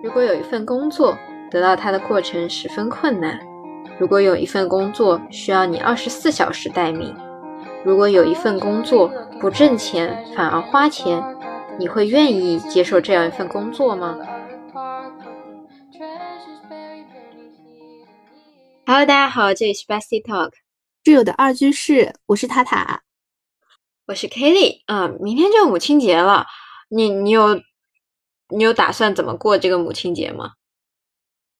如果有一份工作得到它的过程十分困难，如果有一份工作需要你二十四小时待命，如果有一份工作不挣钱反而花钱，你会愿意接受这样一份工作吗？Hello，大家好，这里是 Bestie Talk，挚友的二居室，我是塔塔，我是 Kelly 啊，明天就母亲节了，你你有？你有打算怎么过这个母亲节吗？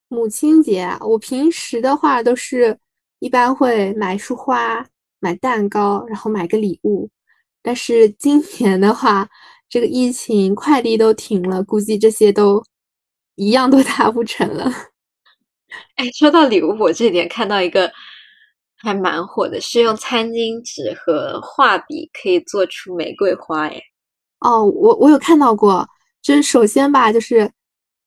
母亲节啊，我平时的话都是一般会买束花、买蛋糕，然后买个礼物。但是今年的话，这个疫情快递都停了，估计这些都一样都达不成了。哎，说到礼物，我这点看到一个还蛮火的，是用餐巾纸和画笔可以做出玫瑰花。哎，哦，我我有看到过。就是首先吧，就是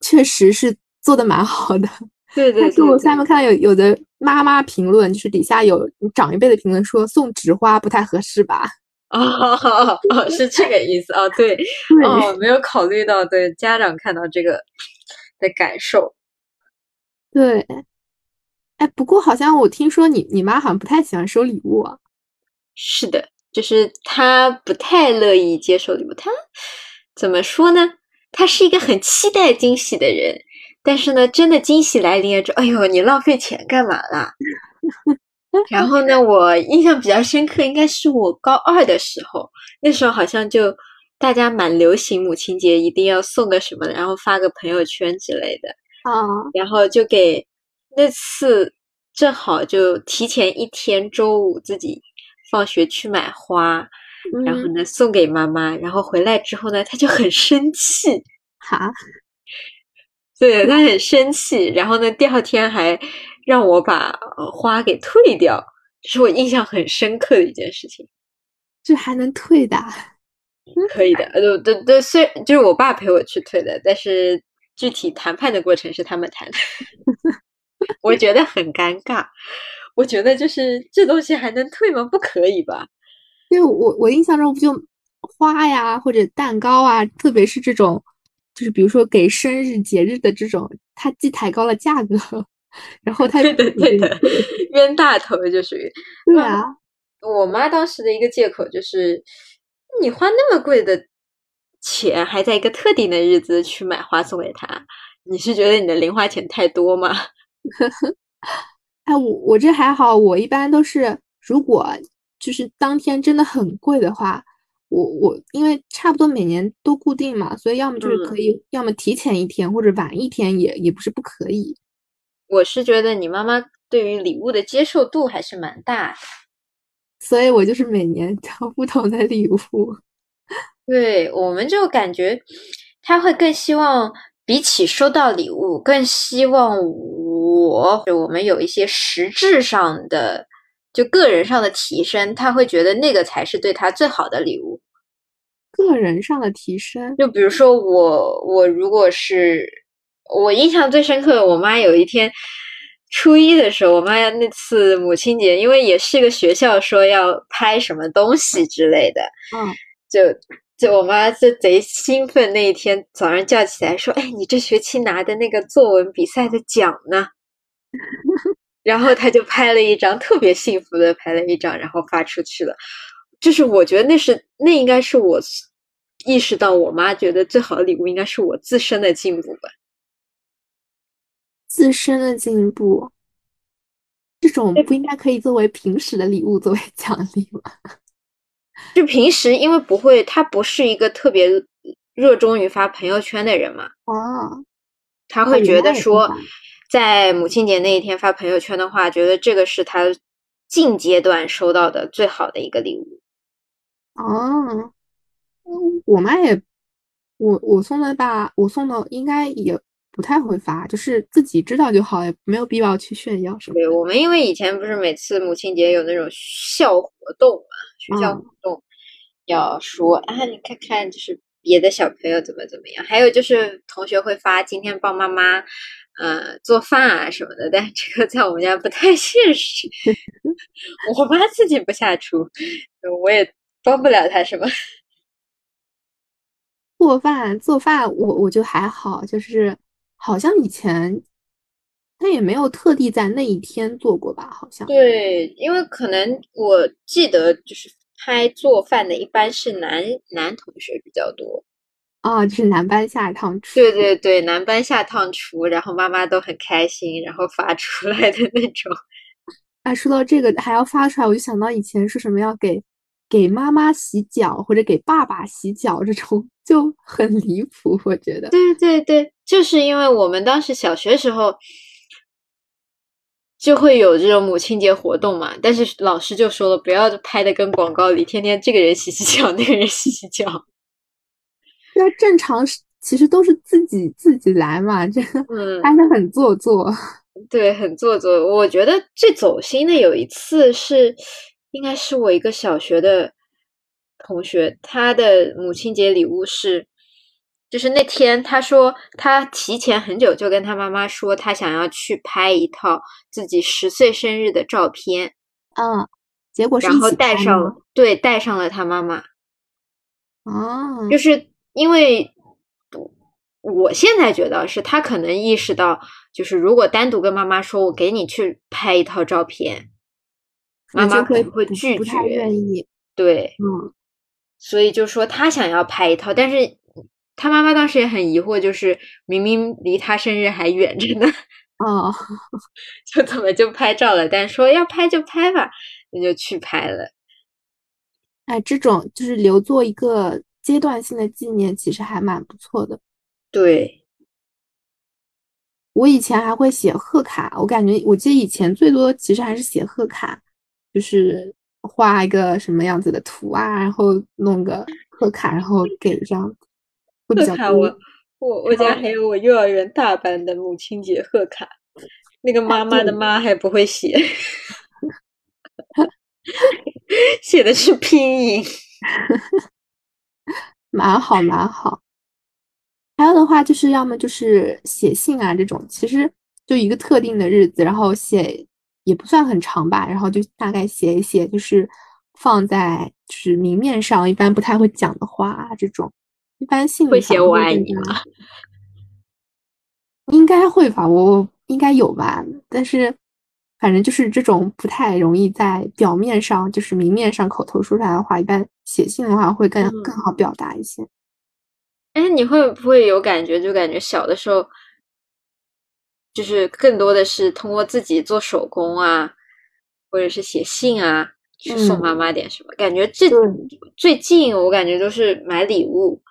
确实是做的蛮好的。对对。就我下面看到有有的妈妈评论，就是底下有长一辈的评论说送纸花不太合适吧？哦 哦，是这个意思啊？对。哦，没有考虑到对家长看到这个的感受。对。哎，不过好像我听说你你妈好像不太喜欢收礼物啊。是的，就是她不太乐意接受礼物。她怎么说呢？他是一个很期待惊喜的人，但是呢，真的惊喜来临了之后，哎呦，你浪费钱干嘛啦？然后呢，我印象比较深刻，应该是我高二的时候，那时候好像就大家蛮流行母亲节一定要送个什么，然后发个朋友圈之类的啊。然后就给那次正好就提前一天周五自己放学去买花。然后呢，送给妈妈，然后回来之后呢，他就很生气，哈，对他很生气，然后呢，第二天还让我把花给退掉，这是我印象很深刻的一件事情。这还能退的？可以的，呃，对对，虽就是我爸陪我去退的，但是具体谈判的过程是他们谈的，我觉得很尴尬。我觉得就是这东西还能退吗？不可以吧？因为我我印象中不就花呀或者蛋糕啊，特别是这种，就是比如说给生日节日的这种，它既抬高了价格，然后它对的对的 冤大头就属于对啊。我妈当时的一个借口就是，你花那么贵的钱，还在一个特定的日子去买花送给她，你是觉得你的零花钱太多吗？哎，我我这还好，我一般都是如果。就是当天真的很贵的话，我我因为差不多每年都固定嘛，所以要么就是可以，要么提前一天或者晚一天也也不是不可以。我是觉得你妈妈对于礼物的接受度还是蛮大的，所以我就是每年挑不同的礼物。对，我们就感觉他会更希望比起收到礼物，更希望我我们有一些实质上的。就个人上的提升，他会觉得那个才是对他最好的礼物。个人上的提升，就比如说我，我如果是我印象最深刻的，我妈有一天初一的时候，我妈那次母亲节，因为也是个学校说要拍什么东西之类的，嗯，就就我妈就贼兴奋，那一天早上叫起来说：“哎，你这学期拿的那个作文比赛的奖呢？”然后他就拍了一张特别幸福的拍了一张，然后发出去了。就是我觉得那是那应该是我意识到我妈觉得最好的礼物应该是我自身的进步吧。自身的进步，这种不应该可以作为平时的礼物作为奖励吗？就平时因为不会，他不是一个特别热衷于发朋友圈的人嘛。哦，他会觉得说。在母亲节那一天发朋友圈的话，觉得这个是他近阶段收到的最好的一个礼物。哦，我妈也，我我送的吧，我送的应该也不太会发，就是自己知道就好，也没有必要去炫耀什么。对我们，因为以前不是每次母亲节有那种校活动嘛，学校活动要说啊，你看看，就是别的小朋友怎么怎么样，还有就是同学会发今天帮妈妈。呃，做饭啊什么的，但这个在我们家不太现实。我妈自己不下厨，我也帮不了她什么。做饭做饭，我我就还好，就是好像以前他也没有特地在那一天做过吧？好像对，因为可能我记得就是拍做饭的，一般是男男同学比较多。啊，就是男班下趟厨。对对对，男班下趟厨，然后妈妈都很开心，然后发出来的那种。哎，说到这个还要发出来，我就想到以前是什么要给给妈妈洗脚或者给爸爸洗脚这种就很离谱，我觉得。对对对，就是因为我们当时小学时候就会有这种母亲节活动嘛，但是老师就说了，不要拍的跟广告里天天这个人洗洗脚，那个人洗洗脚。那正常是其实都是自己自己来嘛，这个拍的很做作。对，很做作。我觉得最走心的有一次是，应该是我一个小学的同学，他的母亲节礼物是，就是那天他说他提前很久就跟他妈妈说，他想要去拍一套自己十岁生日的照片。嗯，结果然后带上了，对，带上了他妈妈。哦，就是因为。我现在觉得是他可能意识到，就是如果单独跟妈妈说，我给你去拍一套照片，妈妈可能会拒绝，不愿意。对，嗯，所以就说他想要拍一套，但是他妈妈当时也很疑惑，就是明明离他生日还远着呢，哦，就怎么就拍照了？但说要拍就拍吧，那就去拍了。哎，这种就是留作一个阶段性的纪念，其实还蛮不错的。对，我以前还会写贺卡，我感觉我记得以前最多其实还是写贺卡，就是画一个什么样子的图啊，然后弄个贺卡，然后给这样。贺卡我我我家还有我幼儿园大班的母亲节贺卡，那个妈妈的妈还不会写，写的是拼音，蛮好蛮好。还有的话，就是要么就是写信啊，这种其实就一个特定的日子，然后写也不算很长吧，然后就大概写一写，就是放在就是明面上，一般不太会讲的话，这种一般信会写我爱你吗？应该会吧，我应该有吧，但是反正就是这种不太容易在表面上，就是明面上口头说出来的话，一般写信的话会更更好表达一些。哎，你会不会有感觉？就感觉小的时候，就是更多的是通过自己做手工啊，或者是写信啊，去送妈妈点什么。感觉这最近我感觉都是买礼物，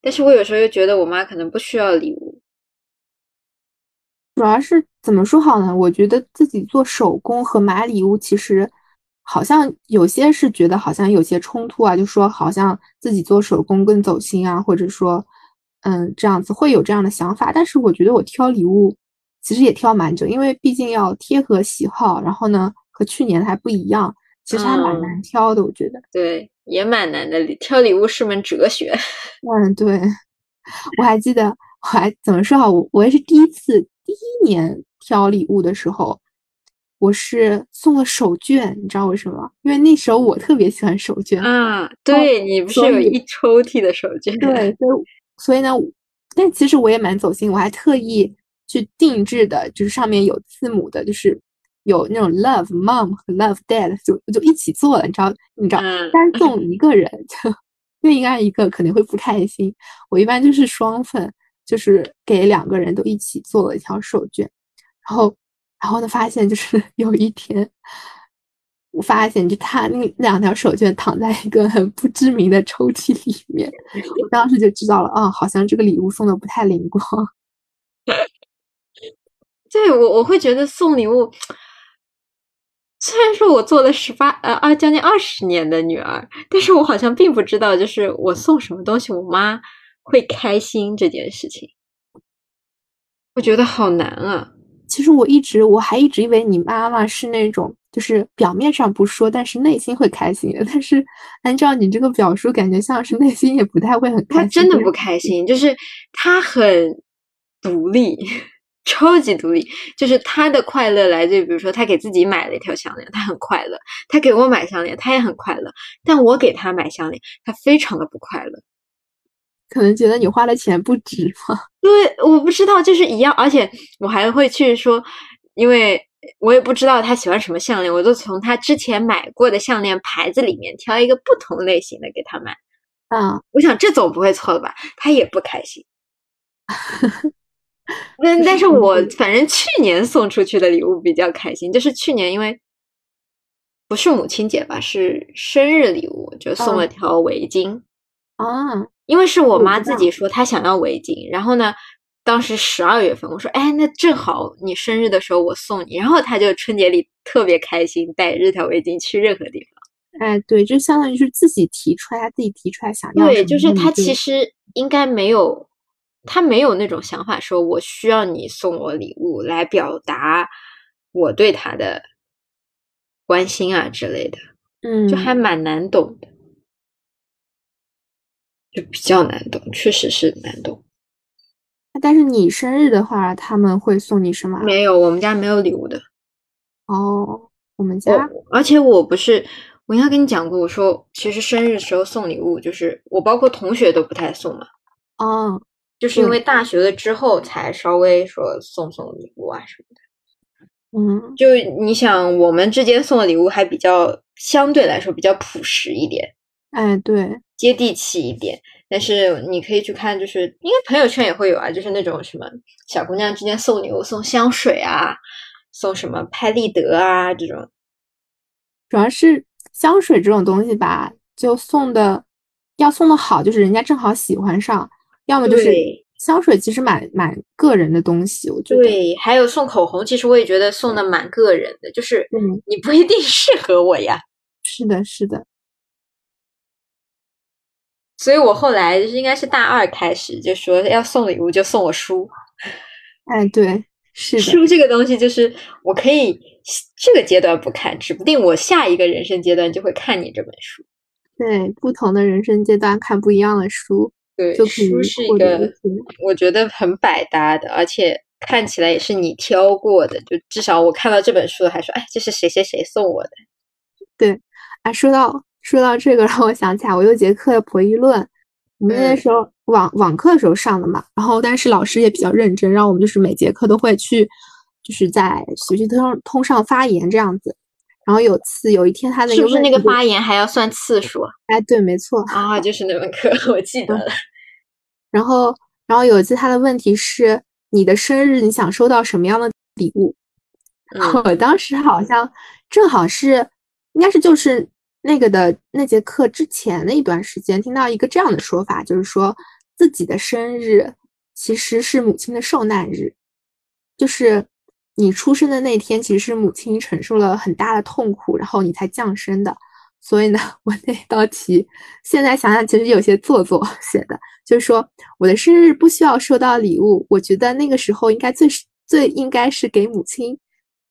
但是我有时候又觉得我妈可能不需要礼物。主要是怎么说好呢？我觉得自己做手工和买礼物其实。好像有些是觉得好像有些冲突啊，就说好像自己做手工更走心啊，或者说，嗯，这样子会有这样的想法。但是我觉得我挑礼物其实也挑蛮久，因为毕竟要贴合喜好，然后呢和去年还不一样，其实还蛮难挑的。我觉得对，也蛮难的，挑礼物是门哲学。嗯，对，我还记得，我还怎么说好？我我也是第一次第一年挑礼物的时候。我是送了手绢，你知道为什么？因为那时候我特别喜欢手绢啊。对你不是有一抽屉的手绢？对，所以所以呢，但其实我也蛮走心，我还特意去定制的，就是上面有字母的，就是有那种 love mom 和 love dad，就就一起做了。你知道，你知道，单送一个人，因为应该一个肯定会不开心。我一般就是双份，就是给两个人都一起做了一条手绢，然后。然后呢，发现就是 有一天，我发现就他那那两条手绢躺在一个很不知名的抽屉里面，我当时就知道了，啊，好像这个礼物送的不太灵光。对我，我会觉得送礼物，虽然说我做了十八呃二将近二十年的女儿，但是我好像并不知道，就是我送什么东西，我妈会开心这件事情，我觉得好难啊。其实我一直我还一直以为你妈妈是那种，就是表面上不说，但是内心会开心的。但是按照你这个表述，感觉像是内心也不太会很开心。她真的不开心，就是她很独立，超级独立。就是她的快乐来自于，比如说她给自己买了一条项链，她很快乐；她给我买项链，她也很快乐。但我给她买项链，她非常的不快乐。可能觉得你花的钱不值吗？对，我不知道，就是一样，而且我还会去说，因为我也不知道他喜欢什么项链，我就从他之前买过的项链牌子里面挑一个不同类型的给他买。啊，我想这总不会错了吧？他也不开心。那但是我反正去年送出去的礼物比较开心，就是去年因为不是母亲节吧，是生日礼物，就送了条围巾。啊，因为是我妈自己说她想要围巾，然后呢，当时十二月份，我说，哎，那正好你生日的时候我送你，然后她就春节里特别开心，带这条围巾去任何地方。哎，对，就相当于是自己提出来，他自己提出来想要对，就是她其实应该没有，她没有那种想法，说我需要你送我礼物来表达我对她的关心啊之类的，嗯，就还蛮难懂的，就比较难懂，确实是难懂。但是你生日的话，他们会送你什么啊？没有，我们家没有礼物的。哦，我们家而且我不是，我应该跟你讲过，我说其实生日时候送礼物，就是我包括同学都不太送嘛，哦，就是因为大学了之后才稍微说送送礼物啊什么的。嗯，就你想，我们之间送的礼物还比较相对来说比较朴实一点，哎，对，接地气一点。但是你可以去看，就是应该朋友圈也会有啊，就是那种什么小姑娘之间送礼物，送香水啊，送什么拍立得啊这种。主要是香水这种东西吧，就送的要送的好，就是人家正好喜欢上，要么就是香水其实蛮蛮个人的东西，我觉得，对，还有送口红，其实我也觉得送的蛮个人的，就是嗯，你不一定适合我呀。是的，是的，所以我后来就是应该是大二开始就说要送礼物就送我书，哎，对，是的，书这个东西就是我可以这个阶段不看，指不定我下一个人生阶段就会看你这本书。对，不同的人生阶段看不一样的书，对，就书是一个我觉得很百搭的，而且看起来也是你挑过的，就至少我看到这本书还说，哎，这是谁谁谁送我的。对啊，说到说到这个，让我想起来，我有节课的博弈论，我们那嗯时候网网课的时候上的嘛，然后但是老师也比较认真，让我们就是每节课都会去，就是在学习通通上发言这样子。然后有次有一天他那个是不是那个发言还要算次数啊？哎，对，没错。啊，就是那门课，我记得了。然后然后有一次他的问题是你的生日你想收到什么样的礼物？嗯我当时好像正好是，应该是就是那个的那节课之前的一段时间，听到一个这样的说法，就是说自己的生日其实是母亲的受难日，就是你出生的那天，其实是母亲承受了很大的痛苦，然后你才降生的。所以呢，我那道题现在想想其实有些做作写的，就是说我的生日不需要收到礼物，我觉得那个时候应该最最应该是给母亲，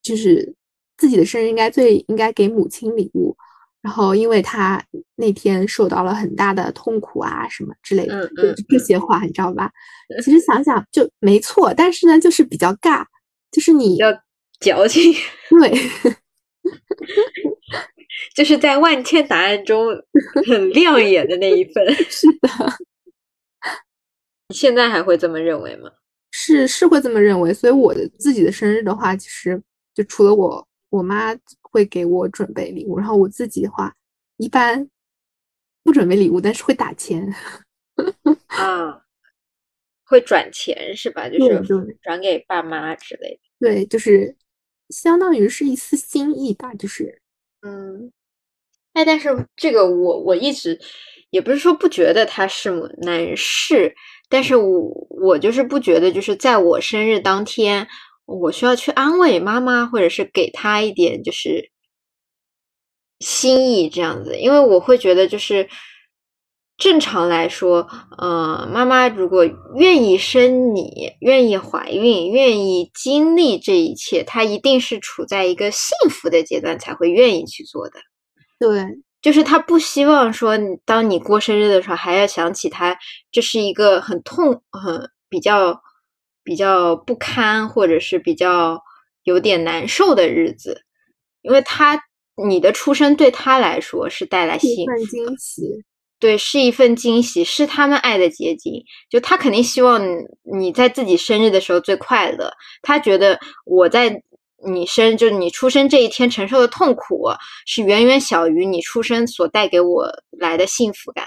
就是自己的生日应该最应该给母亲礼物。然后因为他那天受到了很大的痛苦啊什么之类的，嗯嗯就这些话你知道吧？其实想想就没错，但是呢，就是比较尬，就是你要矫情，对。就是在万千答案中很亮眼的那一份。是的，你现在还会这么认为吗？是是会这么认为，所以我的自己的生日的话，其实就除了我我妈会给我准备礼物，然后我自己的话一般不准备礼物，但是会打钱。啊，会转钱是吧？就对是转给爸妈之类的。对，就是相当于是一丝心意吧，就是嗯，哎，但是这个我我一直也不是说不觉得他是母难是，但是我我就是不觉得，就是在我生日当天，我需要去安慰妈妈，或者是给她一点就是心意这样子，因为我会觉得就是。正常来说，呃，妈妈如果愿意生你，愿意怀孕，愿意经历这一切，她一定是处在一个幸福的阶段才会愿意去做的。对就是她不希望说，当你过生日的时候，还要想起她，这是一个很痛、很比较比较不堪，或者是比较有点难受的日子，因为他你的出生对他来说是带来幸福惊喜。对，是一份惊喜，是他们爱的结晶。就他肯定希望你在自己生日的时候最快乐，他觉得我在你生，就是你出生这一天承受的痛苦是远远小于你出生所带给我来的幸福感。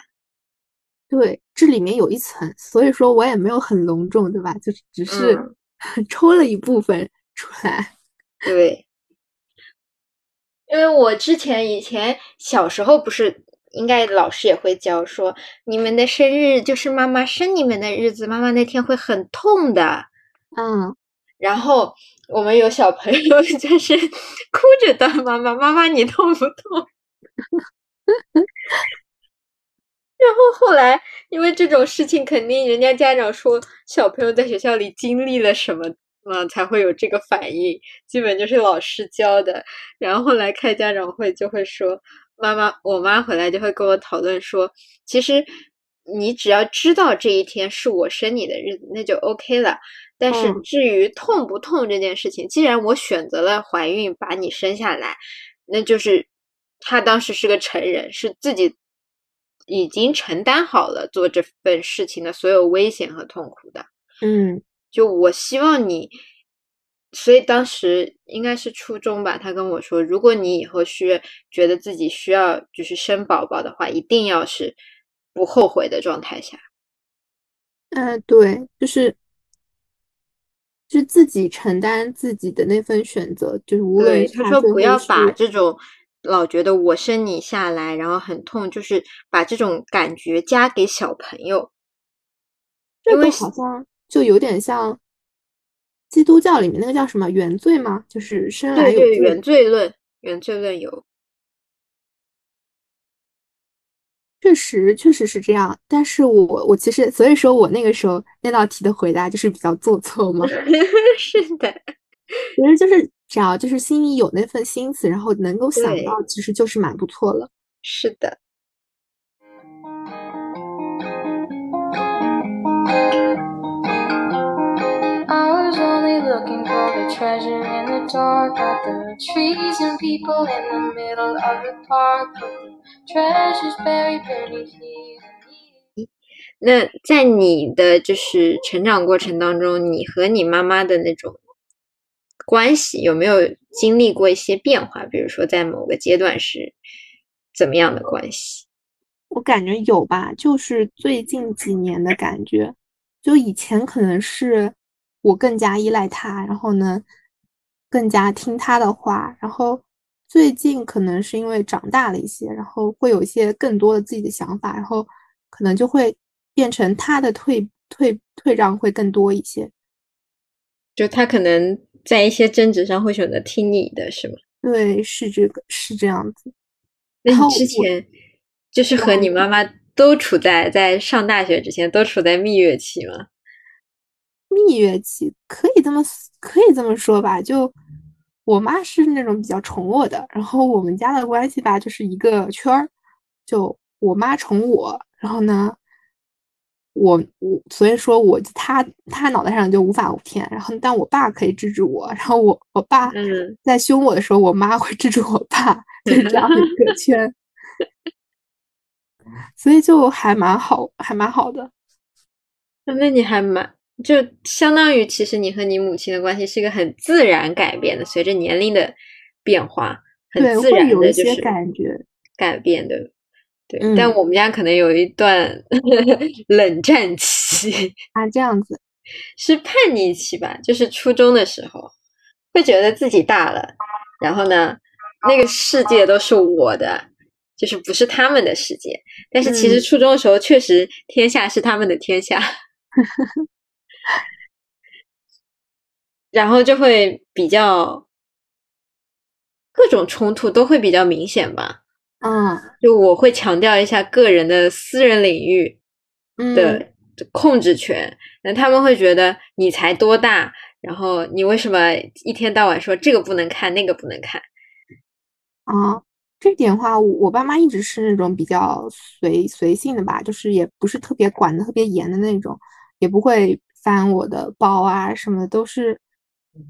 对，这里面有一层，所以说我也没有很隆重，对吧？就只是 抽了一部分出来。对，因为我之前以前小时候不是，应该老师也会教说，你们的生日就是妈妈生你们的日子，妈妈那天会很痛的。嗯，然后我们有小朋友 就是哭着当妈妈，妈妈你痛不痛？然后后来，因为这种事情，肯定人家家长说小朋友在学校里经历了什么，嗯，才会有这个反应。基本就是老师教的。然后后来开家长会就会说，妈妈，我妈回来就会跟我讨论说，其实你只要知道这一天是我生你的日子，那就 OK 了。但是至于痛不痛这件事情，既然我选择了怀孕把你生下来，那就是他当时是个成人，是自己。已经承担好了做这份事情的所有危险和痛苦的，嗯，就我希望你，所以当时应该是初中吧，他跟我说，如果你以后需觉得自己需要就是生宝宝的话，一定要是不后悔的状态下。嗯，对，就是就是自己承担自己的那份选择，就是无论他说不要把这种。老觉得我生你下来，然后很痛，就是把这种感觉加给小朋友，这个好像就有点像基督教里面那个叫什么原罪吗？就是生来有罪。原罪论，原罪论有，确实确实是这样。但是我我其实，所以说我那个时候那道题的回答就是比较做作嘛。是的，其实就是。只要就是心里有那份心思，然后能够想到，其实就是蛮不错了。是的。那在你的就是成长过程当中，你和你妈妈的那种。关系有没有经历过一些变化？比如说，在某个阶段是怎么样的关系？我感觉有吧，就是最近几年的感觉。就以前可能是我更加依赖他，然后呢，更加听他的话。然后最近可能是因为长大了一些，然后会有一些更多的自己的想法，然后可能就会变成他的退退退让会更多一些。就他可能。在一些争执上会选择听你的，是吗？对，是这个，是这样子。那你之前就是和你妈妈都处在在上大学之前都处在蜜月期吗？蜜月期可以这么可以这么说吧？就我妈是那种比较宠我的，然后我们家的关系吧，就是一个圈儿，就我妈宠我，然后呢。我我所以说，我他他脑袋上就无法无天，然后但我爸可以制止我，然后我我爸在凶我的时候，我妈会制止我爸，就是这样的一个圈，所以就还蛮好，还蛮好的。那你还蛮就相当于，其实你和你母亲的关系是一个很自然改变的，随着年龄的变化，很自然的就是感觉改变的。对，但我们家可能有一段 冷战期 啊，这样子是叛逆期吧？就是初中的时候，会觉得自己大了，然后呢，那个世界都是我的，就是不是他们的世界。但是其实初中的时候，确实天下是他们的天下，然后就会比较各种冲突都会比较明显吧。嗯，就我会强调一下个人的私人领域的控制权，那他们会觉得你才多大，然后你为什么一天到晚说这个不能看，那个不能看？啊，这点话，我爸妈一直是那种比较随随性的吧，就是也不是特别管的特别严的那种，也不会翻我的包啊什么的，都是。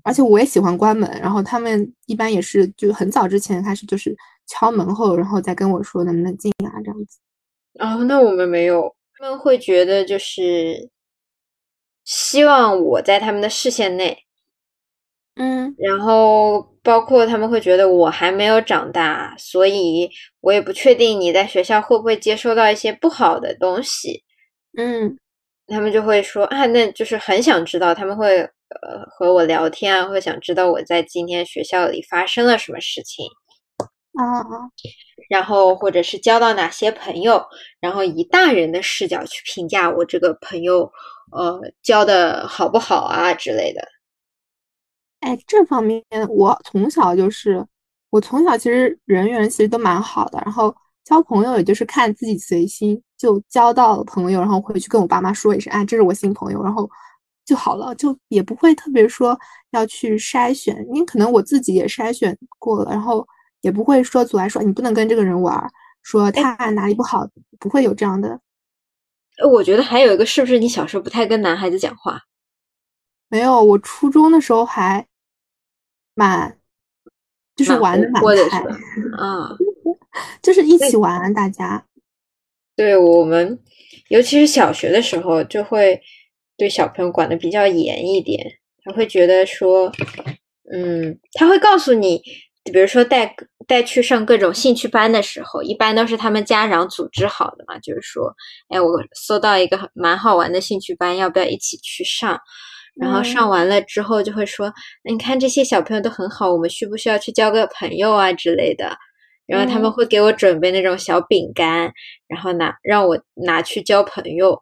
而且我也喜欢关门，然后他们一般也是就很早之前开始就是敲门后，然后再跟我说能不能进啊这样子。哦，那我们没有，他们会觉得就是希望我在他们的视线内，嗯然后包括他们会觉得我还没有长大，所以我也不确定你在学校会不会接收到一些不好的东西。嗯他们就会说啊，那就是很想知道，他们会呃和我聊天啊，会想知道我在今天学校里发生了什么事情，啊啊然后或者是交到哪些朋友，然后以大人的视角去评价我这个朋友，呃，交的好不好啊之类的。哎，这方面我从小就是，我从小其实人缘其实都蛮好的，然后交朋友也就是看自己随心，就交到了朋友，然后回去跟我爸妈说一声，哎，这是我新朋友，然后就好了，就也不会特别说要去筛选，因为可能我自己也筛选过了，然后也不会说阻碍说你不能跟这个人玩儿，说他哪里不好，不会有这样的。呃我觉得还有一个，是不是你小时候不太跟男孩子讲话？没有，我初中的时候还蛮，就是玩的蛮开，吧？啊，就是一起玩，大家。对我们，尤其是小学的时候，就会对小朋友管的比较严一点。他会觉得说，嗯，他会告诉你，比如说带带去上各种兴趣班的时候，一般都是他们家长组织好的嘛，就是说，哎，我搜到一个蛮好玩的兴趣班，要不要一起去上？然后上嗯完了之后就会说，你看这些小朋友都很好，我们需不需要去交个朋友啊之类的？然后他们嗯会给我准备那种小饼干，然后拿让我拿去交朋友。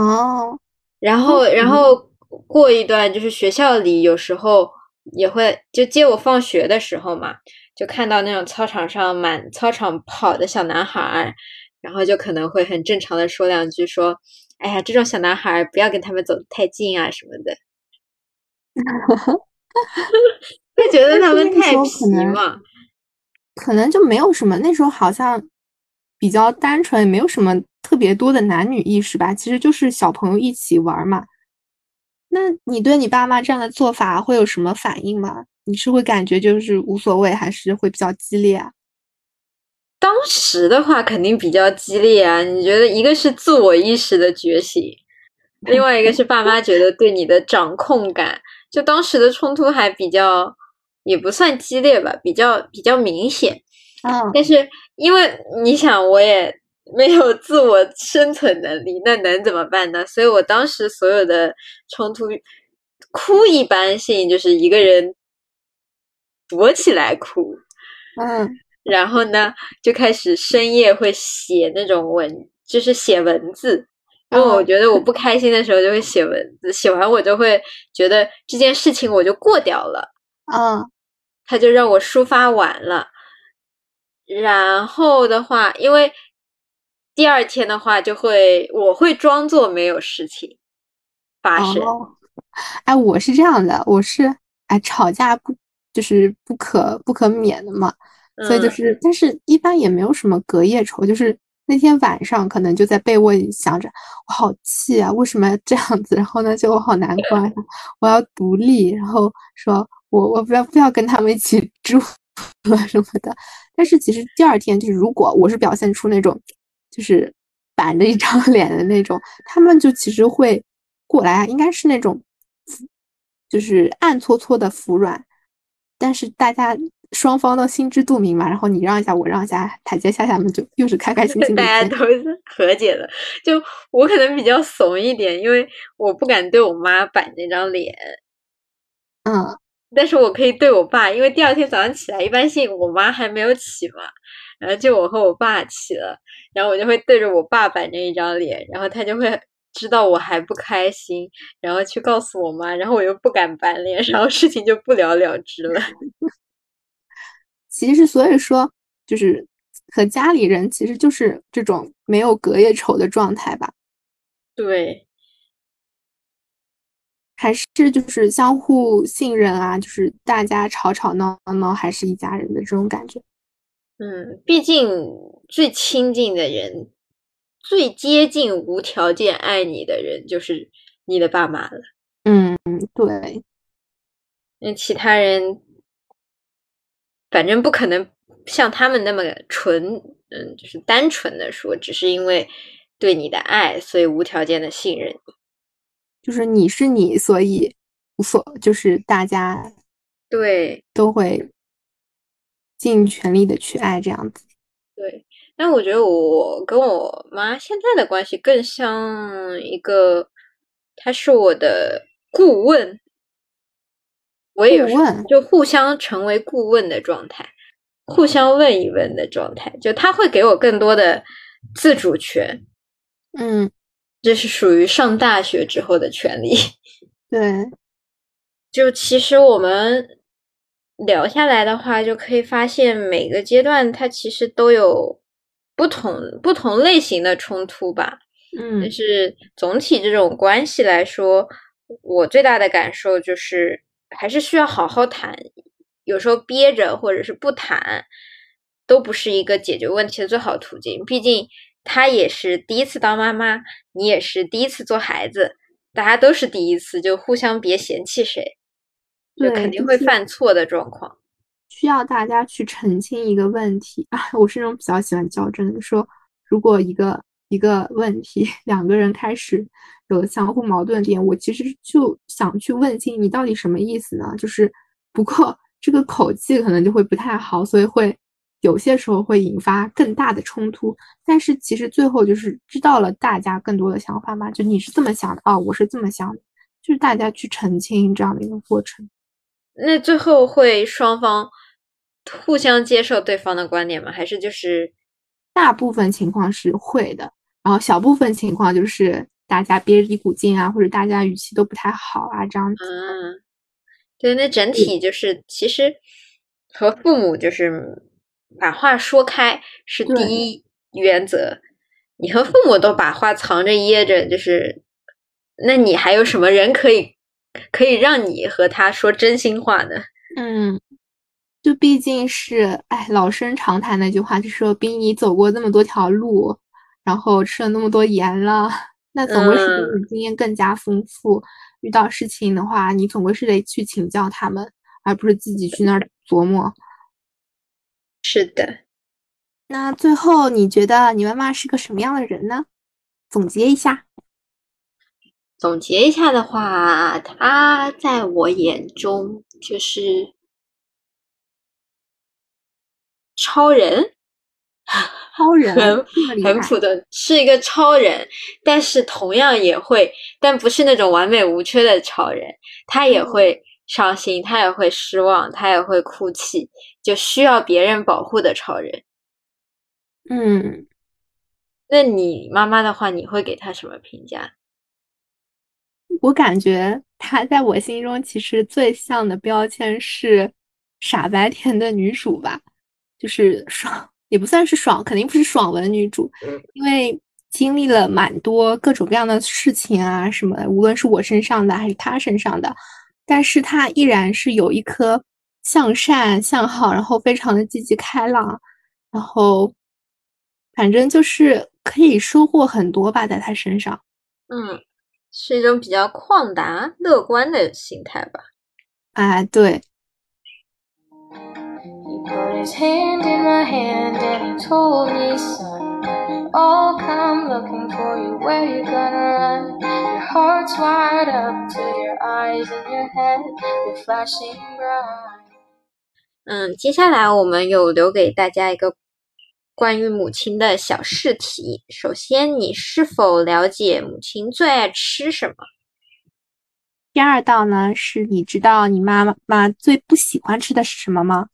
哦，然后，然嗯。后过一段就是学校里有时候也会就接我放学的时候嘛，就看到那种操场上满操场跑的小男孩儿，然后就可能会很正常的说两句说，哎呀，这种小男孩儿不要跟他们走得太近啊什么的，会觉得他们太皮能嘛。可能就没有什么，那时候好像比较单纯，也没有什么特别多的男女意识吧，其实就是小朋友一起玩儿嘛。那你对你爸妈这样的做法会有什么反应吗？你是会感觉就是无所谓，还是会比较激烈啊？当时的话肯定比较激烈啊，你觉得一个是自我意识的觉醒，另外一个是爸妈觉得对你的掌控感，就当时的冲突还比较，也不算激烈吧，比较比较明显。嗯但是因为你想，我也没有自我生存能力，那能怎么办呢？所以我当时所有的冲突，哭一般性就是一个人躲起来哭，嗯然后呢，就开始深夜会写那种文，就是写文字。因为我哦觉得我不开心的时候就会写文字，写完我就会觉得这件事情我就过掉了，嗯他就让我抒发完了。然后的话，因为第二天的话就会我会装作没有事情发生，哦，哎，我是这样的，我是哎吵架不就是不可不可免的嘛，所以就嗯是，但是一般也没有什么隔夜仇，就是那天晚上可能就在被窝里想着，我好气啊，为什么要这样子？然后呢，就我好难过啊，我要独立，然后说我我不要不要跟他们一起住了 什么的。但是其实第二天就是，如果我是表现出那种就是板着一张 脸的那种，他们就其实会过来啊，应该是那种就是暗搓搓的服软，但是大家双方都心知肚明嘛，然后你让一下，我让一下，台阶下下面就又是开开心心的大家。都是和解了。就我可能比较怂一点，因为我不敢对我妈板那张脸，嗯但是我可以对我爸，因为第二天早上起来，一般性我妈还没有起嘛，然后就我和我爸起了，然后我就会对着我爸板着一张脸，然后他就会知道我还不开心，然后去告诉我妈，然后我又不敢板脸，然后事情就不了了之了。其实所以说就是和家里人其实就是这种没有隔夜仇的状态吧，对，还是就是相互信任啊，就是大家吵吵闹闹还是一家人的这种感觉。嗯，毕竟最亲近的人，最接近无条件爱你的人，就是你的爸妈了。嗯，对，那其他人，反正不可能像他们那么纯，嗯，就是单纯的说，只是因为对你的爱，所以无条件的信任你。就是你是你，所以无所，就是大家对都会尽全力的去爱这样子。对，但我觉得我跟我妈现在的关系更像一个，她是我的顾问，我也有就互相成为顾问的状态，互相问一问的状态，就她会给我更多的自主权，嗯，这是属于上大学之后的权利。对，就其实我们聊下来的话，就可以发现每个阶段它其实都有不同不同类型的冲突吧。嗯，但是总体这种关系来说，我最大的感受就是。还是需要好好谈，有时候憋着或者是不谈，都不是一个解决问题的最好途径。毕竟她也是第一次当妈妈，你也是第一次做孩子，大家都是第一次，就互相别嫌弃谁，就肯定会犯错的状况。需要大家去澄清一个问题 啊！我是那种比较喜欢较真的，说如果一个一个问题，两个人开始。有相互矛盾点，我其实就想去问清你到底什么意思呢？就是不过这个口气可能就会不太好，所以会有些时候会引发更大的冲突。但是其实最后就是知道了大家更多的想法嘛，就你是这么想的哦，我是这么想的，就是大家去澄清这样的一个过程。那最后会双方互相接受对方的观点吗？还是就是大部分情况是会的，然后小部分情况就是。大家憋着一股劲啊，或者大家语气都不太好啊，这样子。嗯，对，那整体就是其实和父母就是把话说开是第一原则。你和父母都把话藏着掖着，就是那你还有什么人可以可以让你和他说真心话呢？嗯，就毕竟是哎，老生常谈那句话，就说比你走过那么多条路，然后吃了那么多盐了。那总归是比你经验更加丰富，遇到事情的话，你总归是得去请教他们，而不是自己去那儿琢磨。是的。那最后你觉得你妈妈是个什么样的人呢？总结一下。总结一下的话，他在我眼中就是超人。超人 很很普通，是一个超人，但是同样也会，但不是那种完美无缺的超人，他也会伤心，他也会失望，他也会哭泣，就需要别人保护的超人。嗯，那你妈妈的话，你会给她什么评价？我感觉她在我心中其实最像的标签是傻白甜的女主吧，就是爽。也不算是爽，肯定不是爽文女主，因为经历了蛮多各种各样的事情啊，什么无论是我身上的还是她身上的，但是她依然是有一颗向善向好，然后非常的积极开朗，然后反正就是可以收获很多吧，在她身上，嗯，是一种比较旷达乐观的心态吧，哎，对。put his hand in my hand and he told me, son, I'll come looking for you. Where you gonna run? Your heart's wide up to your eyes and your head, you're flashing bright. 嗯，接下来我们有留给大家一个关于母亲的小试题。首先，你是否了解母亲最爱吃什么？第二道呢，是你知道你妈妈最不喜欢吃的是什么吗？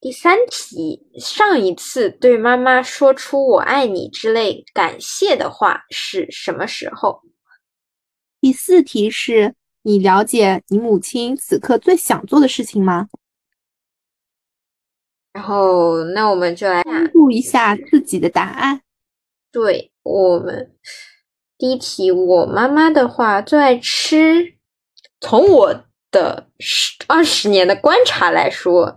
第三题，上一次对妈妈说出“我爱你”之类感谢的话是什么时候？第四题是你了解你母亲此刻最想做的事情吗？然后，那我们就来公布一下自己的答案。对我们第一题，我妈妈的话最爱吃，从我的十二十年的观察来说。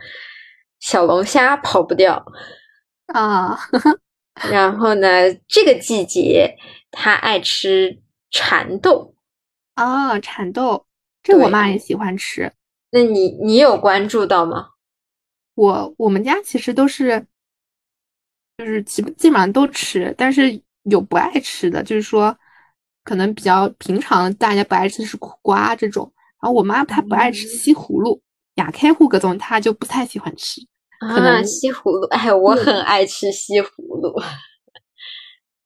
小龙虾跑不掉啊，然后呢，这个季节他爱吃蚕豆啊，蚕豆，这我妈也喜欢吃。那你你有关注到吗？我我们家其实都是，就是基基本上都吃，但是有不爱吃的，就是说可能比较平常，大家不爱吃的是苦瓜这种。然后我妈她不爱吃西葫芦，亚开户各种她就不太喜欢吃。可能西葫芦，哎，我很爱吃西葫芦。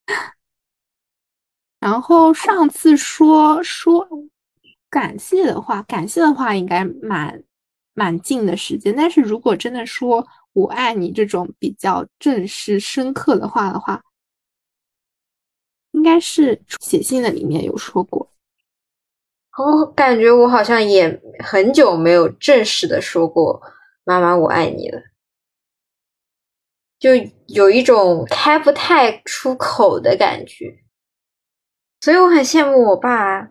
然后上次说说感谢的话，感谢的话应该蛮蛮近的时间。但是如果真的说我爱你这种比较正式深刻的话的话，应该是写信的里面有说过。我感觉我好像也很久没有正式的说过“妈妈，我爱你”了。就有一种开不太出口的感觉，所以我很羡慕我爸，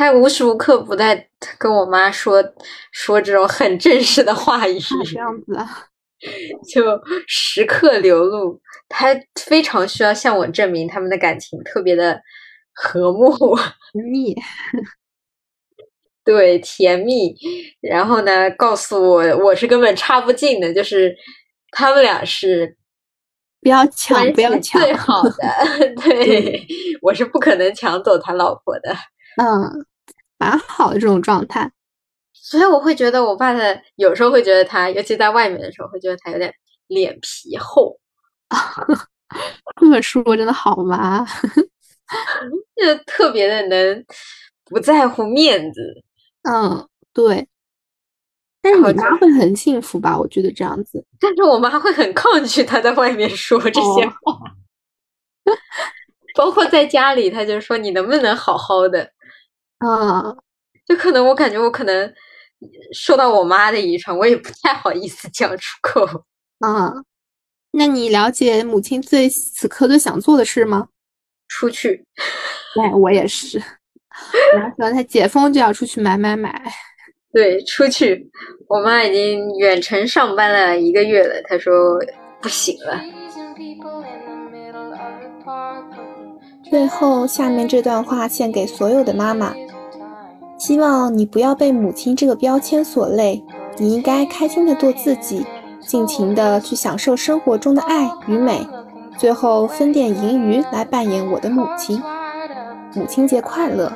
他无时无刻不在跟我妈说说这种很正式的话语，这样子啊，就时刻流露，他非常需要向我证明他们的感情特别的和睦甜蜜，对甜蜜，然后呢，告诉我我是根本插不进的，就是。他们俩是不要抢，不要抢，最好的。对，我是不可能抢走他老婆的。嗯，蛮好的这种状态。所以我会觉得，我爸的有时候会觉得他，尤其在外面的时候，会觉得他有点脸皮厚。这么说真的好吗？就特别的能不在乎面子。嗯，对。但是你妈会很幸福吧？我觉得这样子。但是我妈会很抗拒他在外面说这些话，包括在家里，他就说你能不能好好的？啊，就可能我感觉我可能受到我妈的遗传，我也不太好意思讲出口。啊，那你了解母亲最此刻最想做的事吗？出去。对，我也是。然后说他解封就要出去买买买。对，出去，我妈已经远程上班了一个月了。她说不行了。最后，下面这段话献给所有的妈妈：希望你不要被母亲这个标签所累，你应该开心的做自己，尽情的去享受生活中的爱与美。最后分点盈余来扮演我的母亲。母亲节快乐！